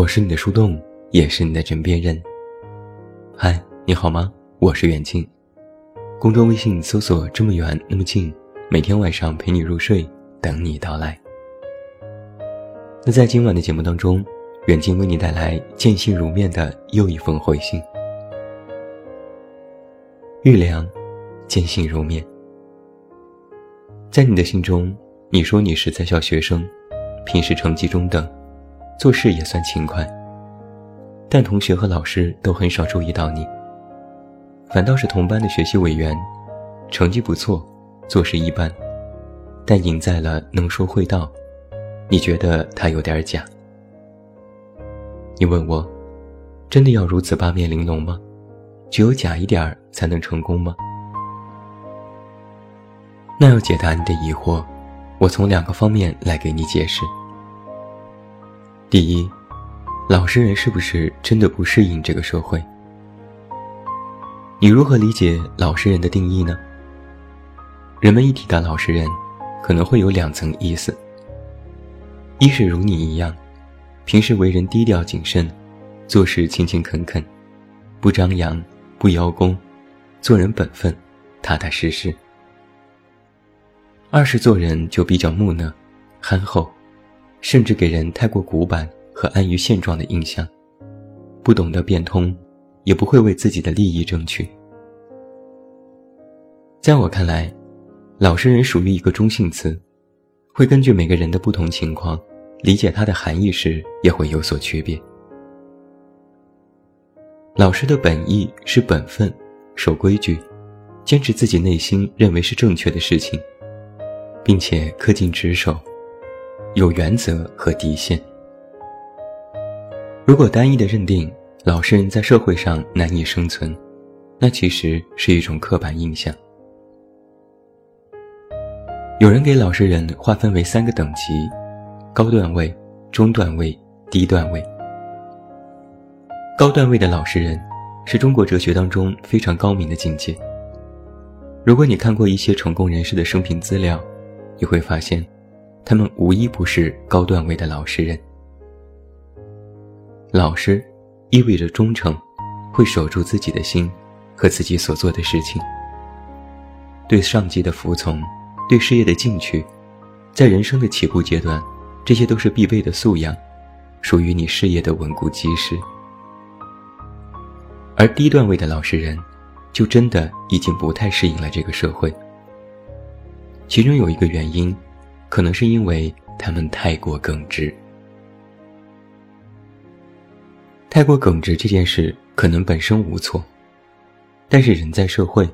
我是你的树洞，也是你的枕边人。嗨，你好吗？我是远近。公众微信搜索“这么远那么近”，每天晚上陪你入睡，等你到来。那在今晚的节目当中，远近为你带来见信如面的又一封回信。玉良，见信如面。在你的信中，你说你是在校学生，平时成绩中等。做事也算勤快，但同学和老师都很少注意到你。反倒是同班的学习委员，成绩不错，做事一般，但赢在了能说会道。你觉得他有点假？你问我，真的要如此八面玲珑吗？只有假一点儿才能成功吗？那要解答你的疑惑，我从两个方面来给你解释。第一，老实人是不是真的不适应这个社会？你如何理解老实人的定义呢？人们一提到老实人，可能会有两层意思：一是如你一样，平时为人低调谨慎，做事勤勤恳恳，不张扬，不邀功，做人本分，踏踏实实；二是做人就比较木讷，憨厚。甚至给人太过古板和安于现状的印象，不懂得变通，也不会为自己的利益争取。在我看来，老实人属于一个中性词，会根据每个人的不同情况，理解它的含义时也会有所区别。老实的本意是本分、守规矩、坚持自己内心认为是正确的事情，并且恪尽职守。有原则和底线。如果单一的认定老实人在社会上难以生存，那其实是一种刻板印象。有人给老实人划分为三个等级：高段位、中段位、低段位。高段位的老实人，是中国哲学当中非常高明的境界。如果你看过一些成功人士的生平资料，你会发现。他们无一不是高段位的老实人。老实意味着忠诚，会守住自己的心和自己所做的事情。对上级的服从，对事业的进取，在人生的起步阶段，这些都是必备的素养，属于你事业的稳固基石。而低段位的老实人，就真的已经不太适应了这个社会。其中有一个原因。可能是因为他们太过耿直，太过耿直这件事可能本身无错，但是人在社会，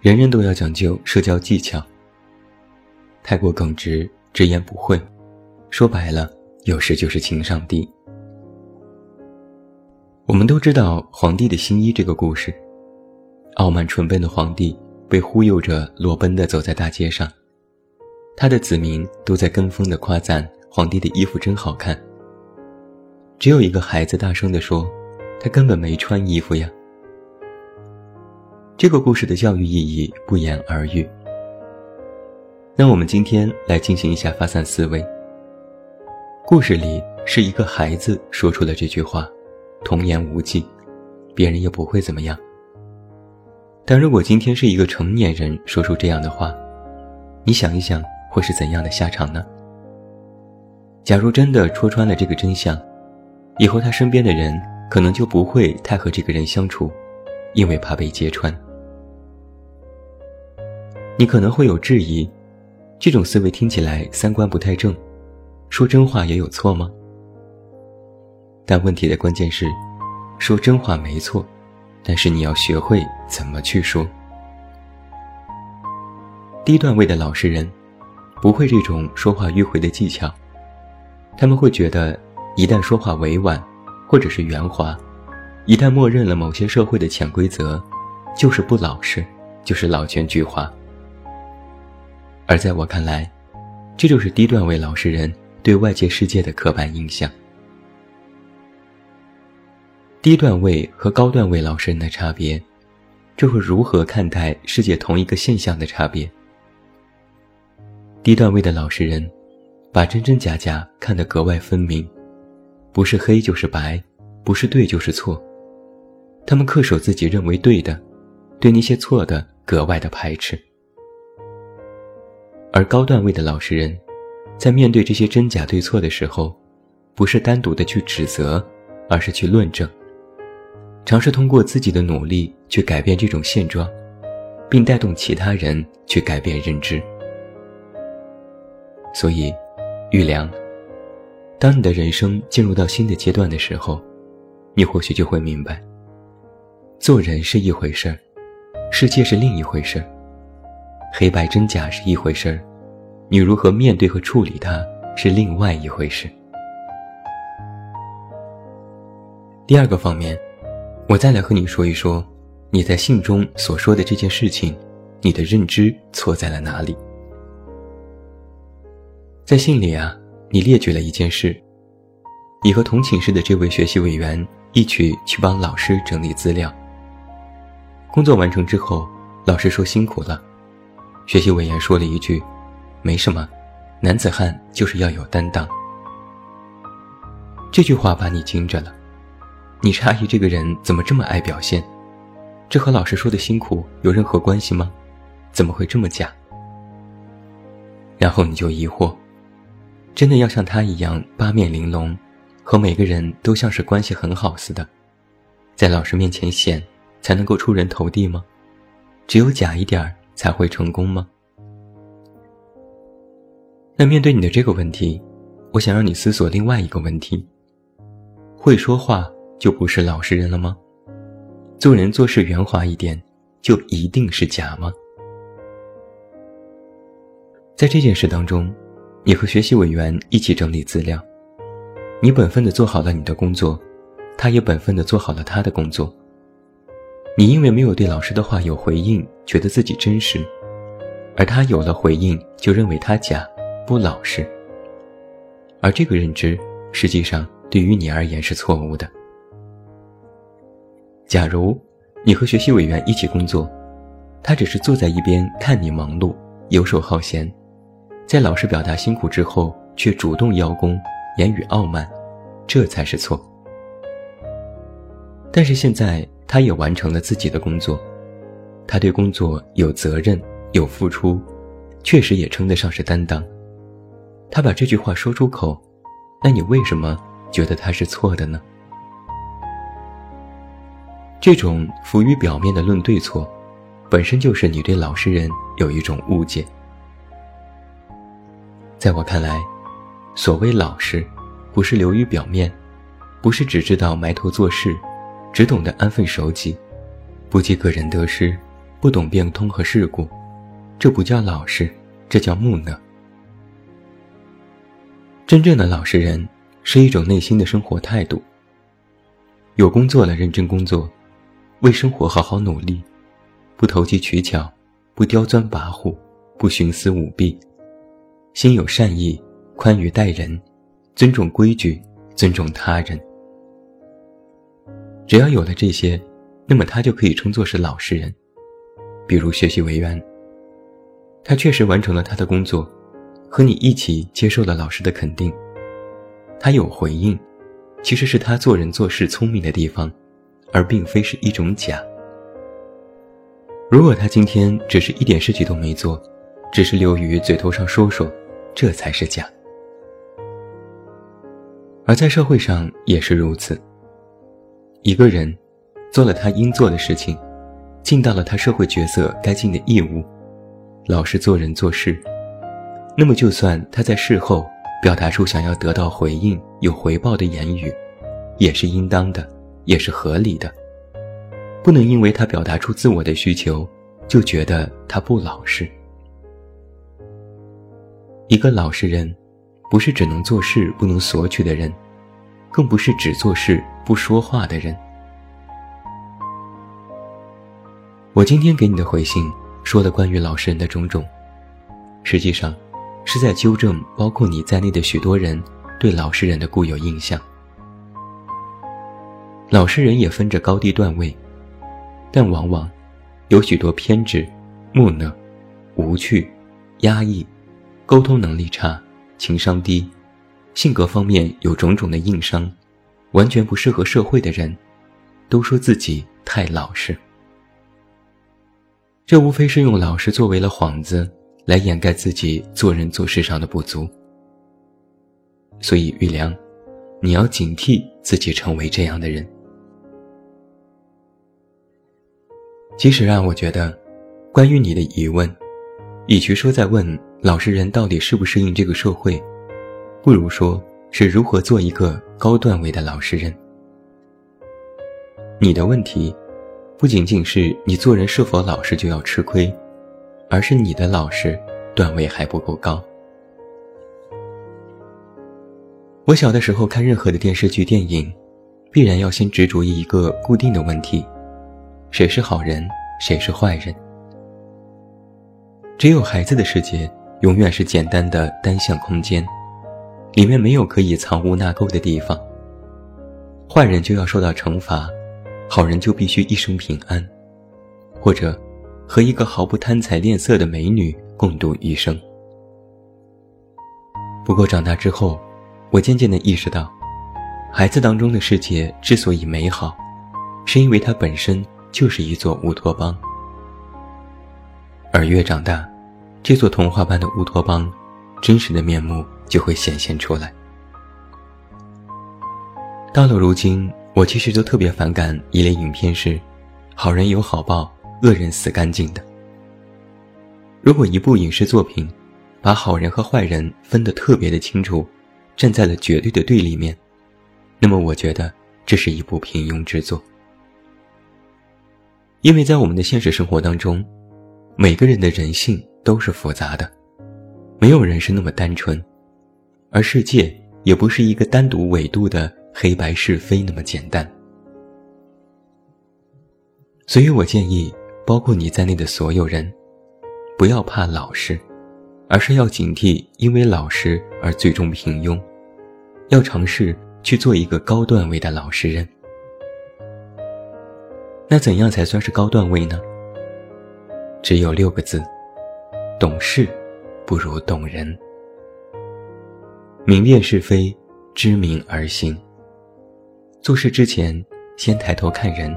人人都要讲究社交技巧。太过耿直，直言不讳，说白了，有时就是情商低。我们都知道皇帝的新衣这个故事，傲慢蠢笨的皇帝被忽悠着裸奔的走在大街上。他的子民都在跟风的夸赞皇帝的衣服真好看。只有一个孩子大声地说：“他根本没穿衣服呀。”这个故事的教育意义不言而喻。那我们今天来进行一下发散思维。故事里是一个孩子说出了这句话，童言无忌，别人也不会怎么样。但如果今天是一个成年人说出这样的话，你想一想。会是怎样的下场呢？假如真的戳穿了这个真相，以后他身边的人可能就不会太和这个人相处，因为怕被揭穿。你可能会有质疑，这种思维听起来三观不太正，说真话也有错吗？但问题的关键是，说真话没错，但是你要学会怎么去说。低段位的老实人。不会这种说话迂回的技巧，他们会觉得，一旦说话委婉，或者是圆滑，一旦默认了某些社会的潜规则，就是不老实，就是老奸巨猾。而在我看来，这就是低段位老实人对外界世界的刻板印象。低段位和高段位老实人的差别，这会如何看待世界同一个现象的差别？低段位的老实人，把真真假假看得格外分明，不是黑就是白，不是对就是错。他们恪守自己认为对的，对那些错的格外的排斥。而高段位的老实人，在面对这些真假对错的时候，不是单独的去指责，而是去论证，尝试通过自己的努力去改变这种现状，并带动其他人去改变认知。所以，玉良，当你的人生进入到新的阶段的时候，你或许就会明白，做人是一回事儿，世界是另一回事儿，黑白真假是一回事儿，你如何面对和处理它是另外一回事。第二个方面，我再来和你说一说，你在信中所说的这件事情，你的认知错在了哪里？在信里啊，你列举了一件事：你和同寝室的这位学习委员一起去帮老师整理资料。工作完成之后，老师说辛苦了，学习委员说了一句：“没什么，男子汉就是要有担当。”这句话把你惊着了，你诧异这个人怎么这么爱表现？这和老师说的辛苦有任何关系吗？怎么会这么假？然后你就疑惑。真的要像他一样八面玲珑，和每个人都像是关系很好似的，在老师面前显，才能够出人头地吗？只有假一点才会成功吗？那面对你的这个问题，我想让你思索另外一个问题：会说话就不是老实人了吗？做人做事圆滑一点，就一定是假吗？在这件事当中。你和学习委员一起整理资料，你本分的做好了你的工作，他也本分的做好了他的工作。你因为没有对老师的话有回应，觉得自己真实，而他有了回应，就认为他假，不老实。而这个认知实际上对于你而言是错误的。假如你和学习委员一起工作，他只是坐在一边看你忙碌，游手好闲。在老师表达辛苦之后，却主动邀功，言语傲慢，这才是错。但是现在，他也完成了自己的工作，他对工作有责任、有付出，确实也称得上是担当。他把这句话说出口，那你为什么觉得他是错的呢？这种浮于表面的论对错，本身就是你对老实人有一种误解。在我看来，所谓老实，不是流于表面，不是只知道埋头做事，只懂得安分守己，不计个人得失，不懂变通和世故，这不叫老实，这叫木讷。真正的老实人，是一种内心的生活态度。有工作了，认真工作，为生活好好努力，不投机取巧，不刁钻跋扈，不徇私舞弊。心有善意，宽于待人，尊重规矩，尊重他人。只要有了这些，那么他就可以称作是老实人。比如学习委员，他确实完成了他的工作，和你一起接受了老师的肯定。他有回应，其实是他做人做事聪明的地方，而并非是一种假。如果他今天只是一点事情都没做，只是流于嘴头上说说。这才是假，而在社会上也是如此。一个人做了他应做的事情，尽到了他社会角色该尽的义务，老实做人做事，那么就算他在事后表达出想要得到回应、有回报的言语，也是应当的，也是合理的。不能因为他表达出自我的需求，就觉得他不老实。一个老实人，不是只能做事不能索取的人，更不是只做事不说话的人。我今天给你的回信说了关于老实人的种种，实际上是在纠正包括你在内的许多人对老实人的固有印象。老实人也分着高低段位，但往往有许多偏执、木讷、无趣、压抑。沟通能力差，情商低，性格方面有种种的硬伤，完全不适合社会的人，都说自己太老实。这无非是用老实作为了幌子，来掩盖自己做人做事上的不足。所以，玉良，你要警惕自己成为这样的人。其实啊，我觉得，关于你的疑问，与其说在问老实人到底适不适应这个社会，不如说是如何做一个高段位的老实人。你的问题，不仅仅是你做人是否老实就要吃亏，而是你的老实段位还不够高。我小的时候看任何的电视剧、电影，必然要先执着于一个固定的问题：谁是好人，谁是坏人。只有孩子的世界永远是简单的单向空间，里面没有可以藏污纳垢的地方。坏人就要受到惩罚，好人就必须一生平安，或者和一个毫不贪财恋色的美女共度余生。不过长大之后，我渐渐地意识到，孩子当中的世界之所以美好，是因为它本身就是一座乌托邦。而越长大，这座童话般的乌托邦，真实的面目就会显现出来。到了如今，我其实就特别反感一类影片是“好人有好报，恶人死干净”的。如果一部影视作品，把好人和坏人分得特别的清楚，站在了绝对的对立面，那么我觉得这是一部平庸之作。因为在我们的现实生活当中，每个人的人性都是复杂的，没有人是那么单纯，而世界也不是一个单独纬度的黑白是非那么简单。所以我建议，包括你在内的所有人，不要怕老实，而是要警惕因为老实而最终平庸。要尝试去做一个高段位的老实人。那怎样才算是高段位呢？只有六个字：懂事不如懂人。明辨是非，知明而行。做事之前，先抬头看人；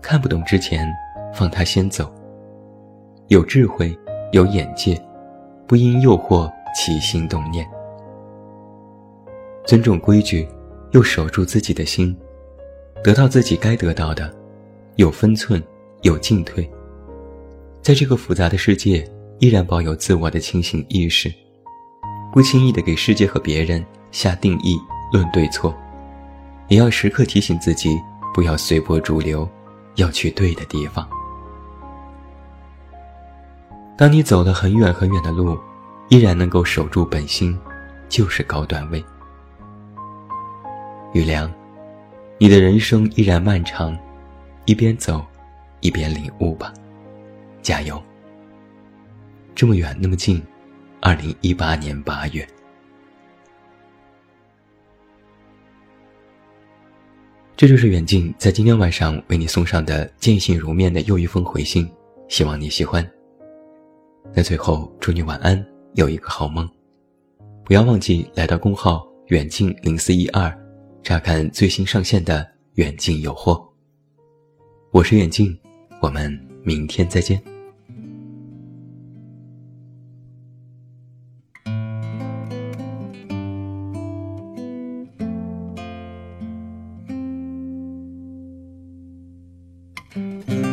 看不懂之前，放他先走。有智慧，有眼界，不因诱惑起心动念。尊重规矩，又守住自己的心，得到自己该得到的，有分寸，有进退。在这个复杂的世界，依然保有自我的清醒意识，不轻易的给世界和别人下定义、论对错，也要时刻提醒自己，不要随波逐流，要去对的地方。当你走了很远很远的路，依然能够守住本心，就是高段位。雨良，你的人生依然漫长，一边走，一边领悟吧，加油！这么远，那么近，二零一八年八月，这就是远近在今天晚上为你送上的见信如面的又一封回信，希望你喜欢。那最后，祝你晚安，有一个好梦，不要忘记来到公号远近零四一二。查看最新上线的远近有货。我是远近，我们明天再见。Mm-hmm.